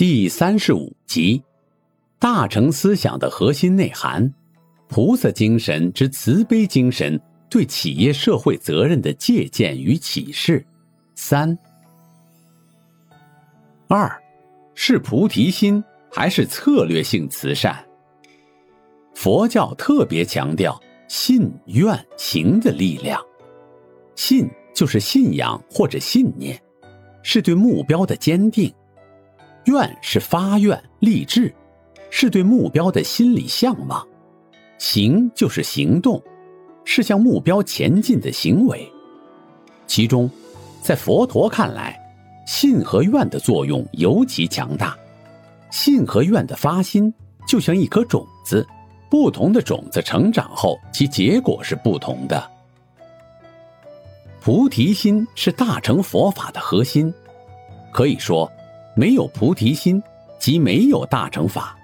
第三十五集，大乘思想的核心内涵，菩萨精神之慈悲精神对企业社会责任的借鉴与启示。三二。是菩提心还是策略性慈善？佛教特别强调信愿行的力量。信就是信仰或者信念，是对目标的坚定；愿是发愿立志，是对目标的心理向往；行就是行动，是向目标前进的行为。其中，在佛陀看来。信和愿的作用尤其强大，信和愿的发心就像一颗种子，不同的种子成长后，其结果是不同的。菩提心是大乘佛法的核心，可以说，没有菩提心，即没有大乘法。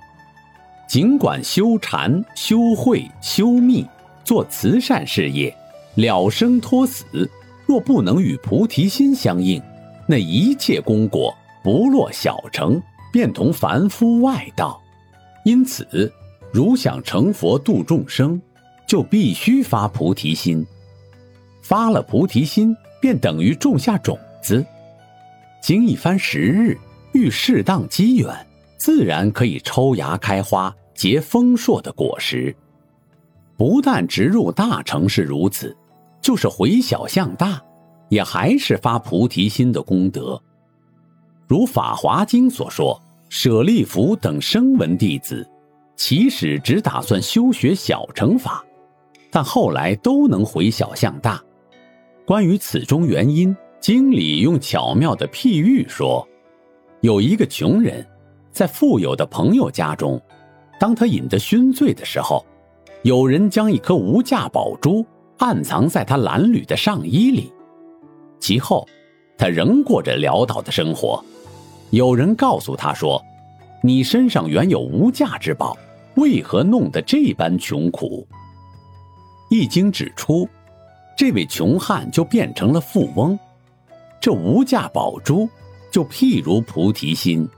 尽管修禅、修慧、修密，做慈善事业，了生脱死，若不能与菩提心相应。那一切功果不落小乘，便同凡夫外道。因此，如想成佛度众生，就必须发菩提心。发了菩提心，便等于种下种子。经一番时日，遇适当机缘，自然可以抽芽开花，结丰硕的果实。不但植入大城市如此，就是回小向大。也还是发菩提心的功德，如《法华经》所说，舍利弗等声闻弟子，起始只打算修学小乘法，但后来都能回小向大。关于此中原因，经里用巧妙的譬喻说：有一个穷人，在富有的朋友家中，当他饮得醺醉的时候，有人将一颗无价宝珠暗藏在他褴褛的上衣里。其后，他仍过着潦倒的生活。有人告诉他说：“你身上原有无价之宝，为何弄得这般穷苦？”易经指出，这位穷汉就变成了富翁。这无价宝珠就譬如菩提心。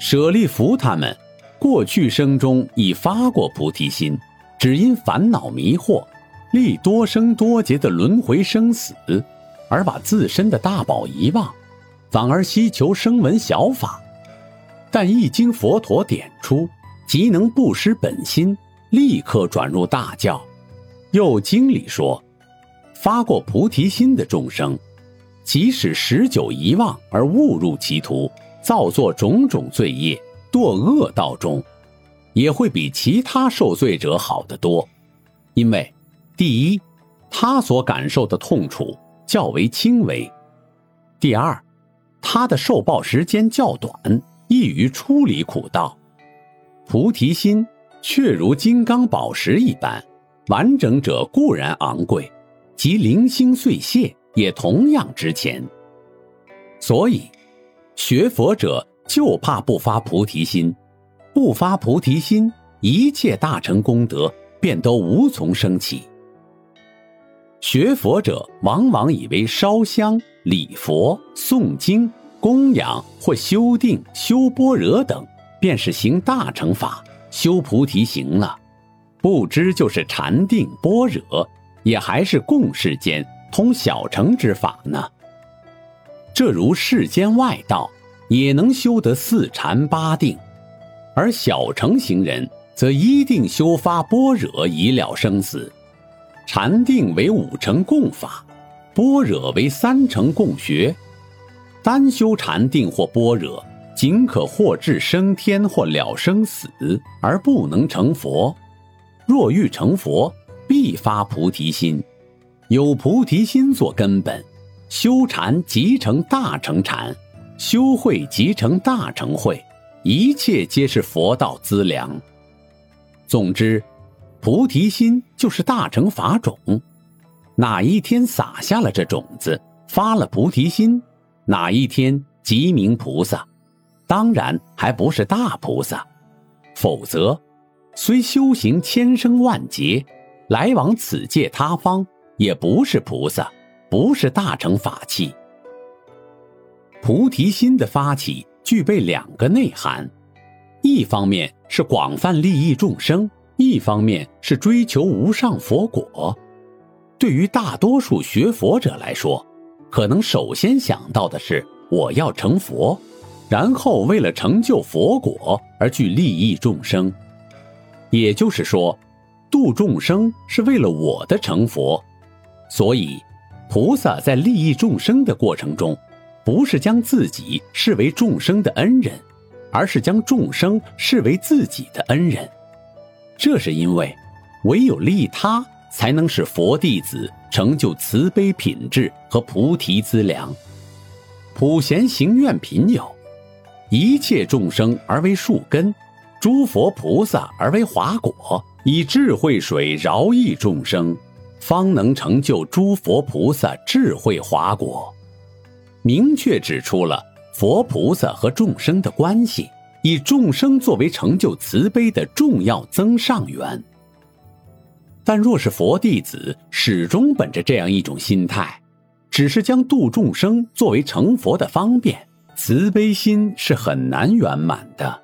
舍利弗他们过去生中已发过菩提心，只因烦恼迷惑，历多生多劫的轮回生死。而把自身的大宝遗忘，反而希求声闻小法，但一经佛陀点出，即能不失本心，立刻转入大教。又经里说，发过菩提心的众生，即使十九遗忘而误入歧途，造作种种罪业，堕恶道中，也会比其他受罪者好得多。因为，第一，他所感受的痛楚。较为轻微。第二，他的受报时间较短，易于出离苦道。菩提心却如金刚宝石一般，完整者固然昂贵，即零星碎屑也同样值钱。所以，学佛者就怕不发菩提心，不发菩提心，一切大成功德便都无从升起。学佛者往往以为烧香、礼佛、诵经、供养或修定、修般若等，便是行大乘法、修菩提行了。不知就是禅定、般若，也还是共世间通小乘之法呢。这如世间外道，也能修得四禅八定，而小乘行人则一定修发般若，以了生死。禅定为五成共法，般若为三成共学。单修禅定或般若，仅可获至升天或了生死，而不能成佛。若欲成佛，必发菩提心，有菩提心做根本，修禅即成大成禅。修慧即成大成慧，一切皆是佛道资粮。总之，菩提心就是大乘法种。哪一天撒下了这种子，发了菩提心，哪一天即名菩萨。当然还不是大菩萨，否则，虽修行千生万劫，来往此界他方，也不是菩萨，不是大乘法器。菩提心的发起具备两个内涵，一方面是广泛利益众生，一方面是追求无上佛果。对于大多数学佛者来说，可能首先想到的是我要成佛，然后为了成就佛果而去利益众生。也就是说，度众生是为了我的成佛，所以菩萨在利益众生的过程中。不是将自己视为众生的恩人，而是将众生视为自己的恩人。这是因为，唯有利他，才能使佛弟子成就慈悲品质和菩提资粮。普贤行愿品有：一切众生而为树根，诸佛菩萨而为华果，以智慧水饶益众生，方能成就诸佛菩萨智慧华果。明确指出了佛菩萨和众生的关系，以众生作为成就慈悲的重要增上缘。但若是佛弟子始终本着这样一种心态，只是将度众生作为成佛的方便，慈悲心是很难圆满的。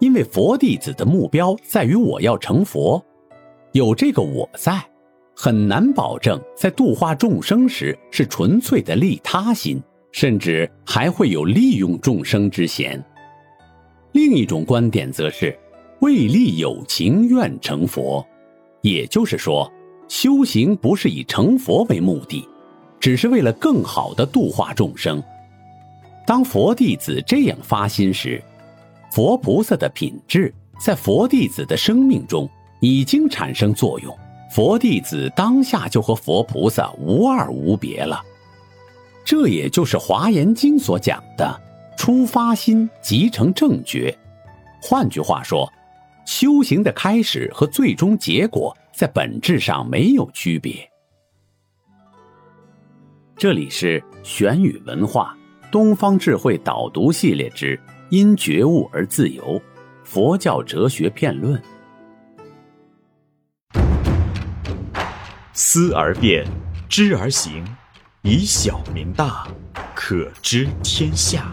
因为佛弟子的目标在于我要成佛，有这个我在，很难保证在度化众生时是纯粹的利他心。甚至还会有利用众生之嫌。另一种观点则是，为利有情愿成佛，也就是说，修行不是以成佛为目的，只是为了更好的度化众生。当佛弟子这样发心时，佛菩萨的品质在佛弟子的生命中已经产生作用，佛弟子当下就和佛菩萨无二无别了。这也就是《华严经》所讲的“出发心即成正觉”。换句话说，修行的开始和最终结果在本质上没有区别。这里是玄宇文化东方智慧导读系列之“因觉悟而自由”佛教哲学辩论。思而变，知而行。以小明大，可知天下。